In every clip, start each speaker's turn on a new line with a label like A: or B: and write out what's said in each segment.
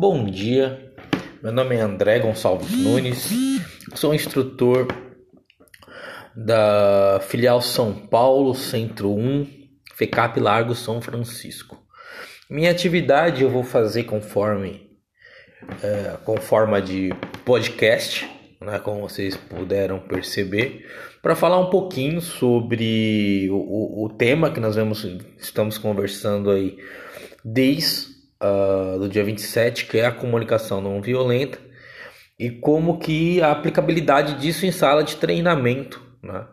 A: Bom dia, meu nome é André Gonçalves Nunes, sou instrutor da filial São Paulo, Centro 1, FECAP Largo São Francisco. Minha atividade eu vou fazer conforme é, com forma de podcast, né, como vocês puderam perceber, para falar um pouquinho sobre o, o, tema que nós vemos, estamos conversando aí desde uh, do dia 27, que é a comunicação não violenta, e como que a aplicabilidade disso em sala de treinamento. Né?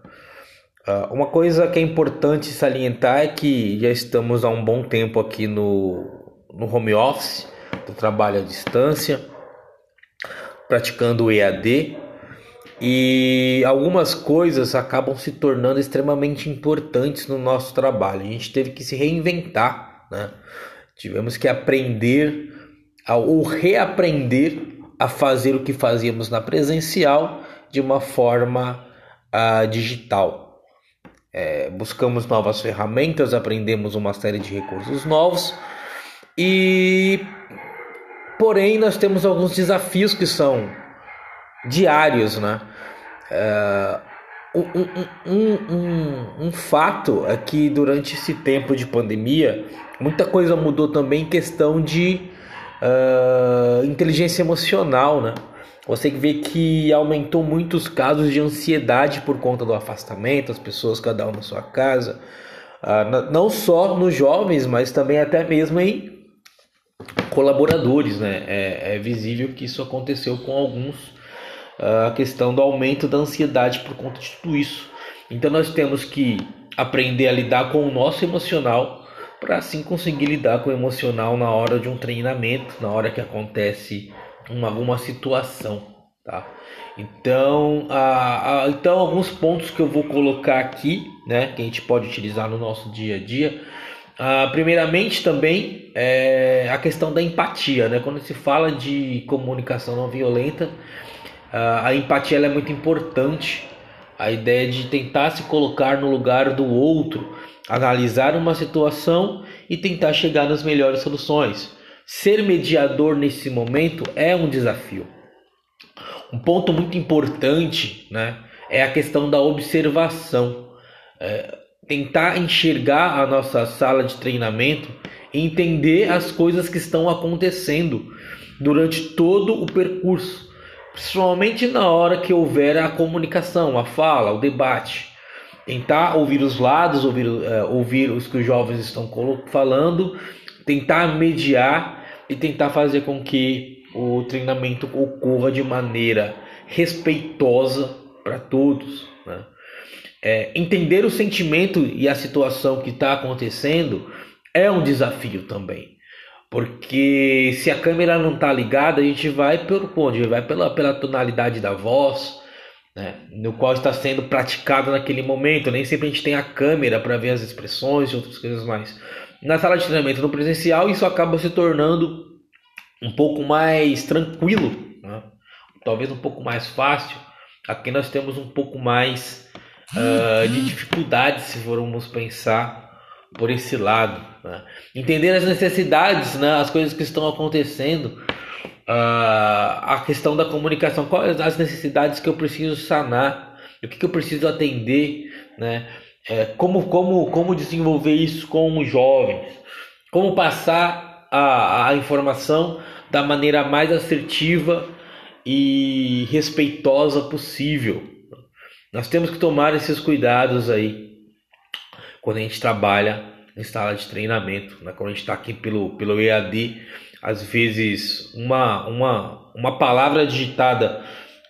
A: Uh, uma coisa que é importante salientar é que já estamos há um bom tempo aqui no, no home office, do trabalho à distância, praticando o EAD, e algumas coisas acabam se tornando extremamente importantes no nosso trabalho. A gente teve que se reinventar, né? Tivemos que aprender ou reaprender a fazer o que fazíamos na presencial de uma forma uh, digital. É, buscamos novas ferramentas, aprendemos uma série de recursos novos e, porém, nós temos alguns desafios que são diários, né? É, um, um, um, fato é que durante esse tempo de pandemia muita coisa mudou também em questão de uh, inteligência emocional, né? Você vê que aumentou muitos casos de ansiedade por conta do afastamento, as pessoas cada um na sua casa, uh, não só nos jovens, mas também até mesmo em colaboradores, né? É, é visível que isso aconteceu com alguns, a questão do aumento da ansiedade por conta de tudo isso. Então nós temos que aprender a lidar com o nosso emocional para assim conseguir lidar com o emocional na hora de um treinamento, na hora que acontece uma, alguma situação, tá? Então, a, a, então alguns pontos que eu vou colocar aqui, né, que a gente pode utilizar no nosso dia a dia. Ah, primeiramente também é a questão da empatia, né? Quando se fala de comunicação não violenta, a empatia é muito importante. A ideia de tentar se colocar no lugar do outro, analisar uma situação e tentar chegar nas melhores soluções. Ser mediador nesse momento é um desafio. Um ponto muito importante né, é a questão da observação. É, tentar enxergar a nossa sala de treinamento entender as coisas que estão acontecendo durante todo o percurso, principalmente na hora que houver a comunicação, a fala, o debate tentar ouvir os lados, ouvir, uh, ouvir os que os jovens estão falando, tentar mediar e tentar fazer com que o treinamento ocorra de maneira respeitosa para todos. Né? É, entender o sentimento e a situação que está acontecendo é um desafio também. Porque se a câmera não está ligada, a gente vai pelo onde? Vai pela, pela tonalidade da voz, né, no qual está sendo praticado naquele momento. Nem sempre a gente tem a câmera para ver as expressões e outras coisas mais. Na sala de treinamento no presencial, isso acaba se tornando um pouco mais tranquilo, né? talvez um pouco mais fácil. Aqui nós temos um pouco mais uh, de dificuldade, se formos pensar por esse lado. Né? Entender as necessidades, né? as coisas que estão acontecendo uh, a questão da comunicação, quais as necessidades que eu preciso sanar, o que, que eu preciso atender, né? É, como, como, como desenvolver isso com os jovens, como passar a, a informação da maneira mais assertiva e respeitosa possível. Nós temos que tomar esses cuidados aí quando a gente trabalha em sala de treinamento, né? quando a gente está aqui pelo, pelo EAD, às vezes uma, uma, uma palavra digitada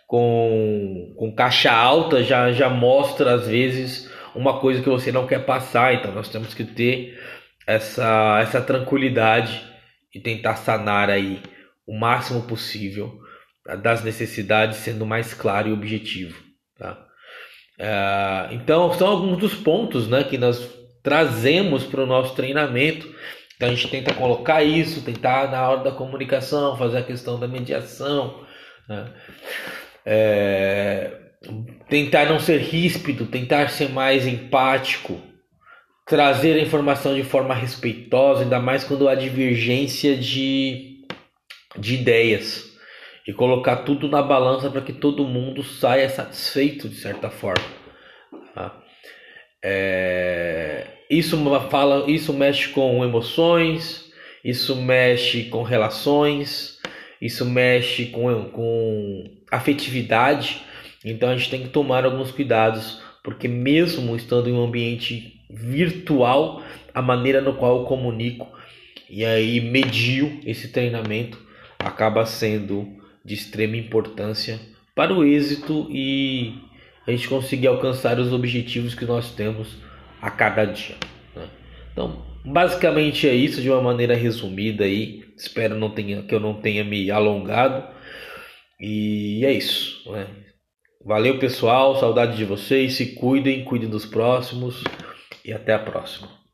A: com, com caixa alta já, já mostra às vezes uma coisa que você não quer passar, então nós temos que ter essa, essa tranquilidade e tentar sanar aí o máximo possível das necessidades, sendo mais claro e objetivo. É, então, são alguns dos pontos né, que nós trazemos para o nosso treinamento então a gente tenta colocar isso, tentar na hora da comunicação fazer a questão da mediação, né? é, tentar não ser ríspido, tentar ser mais empático, trazer a informação de forma respeitosa, ainda mais quando há divergência de de ideias e colocar tudo na balança para que todo mundo saia satisfeito de certa forma. Tá? É, isso fala, isso mexe com emoções, isso mexe com relações, isso mexe com, com afetividade. Então a gente tem que tomar alguns cuidados, porque mesmo estando em um ambiente virtual, a maneira no qual eu comunico e aí medio esse treinamento acaba sendo de extrema importância para o êxito e a gente conseguir alcançar os objetivos que nós temos a cada dia. Né? Então, basicamente é isso de uma maneira resumida aí. Espero não tenha, que eu não tenha me alongado. E é isso. Né? Valeu, pessoal. Saudade de vocês. Se cuidem, cuidem dos próximos. E até a próxima.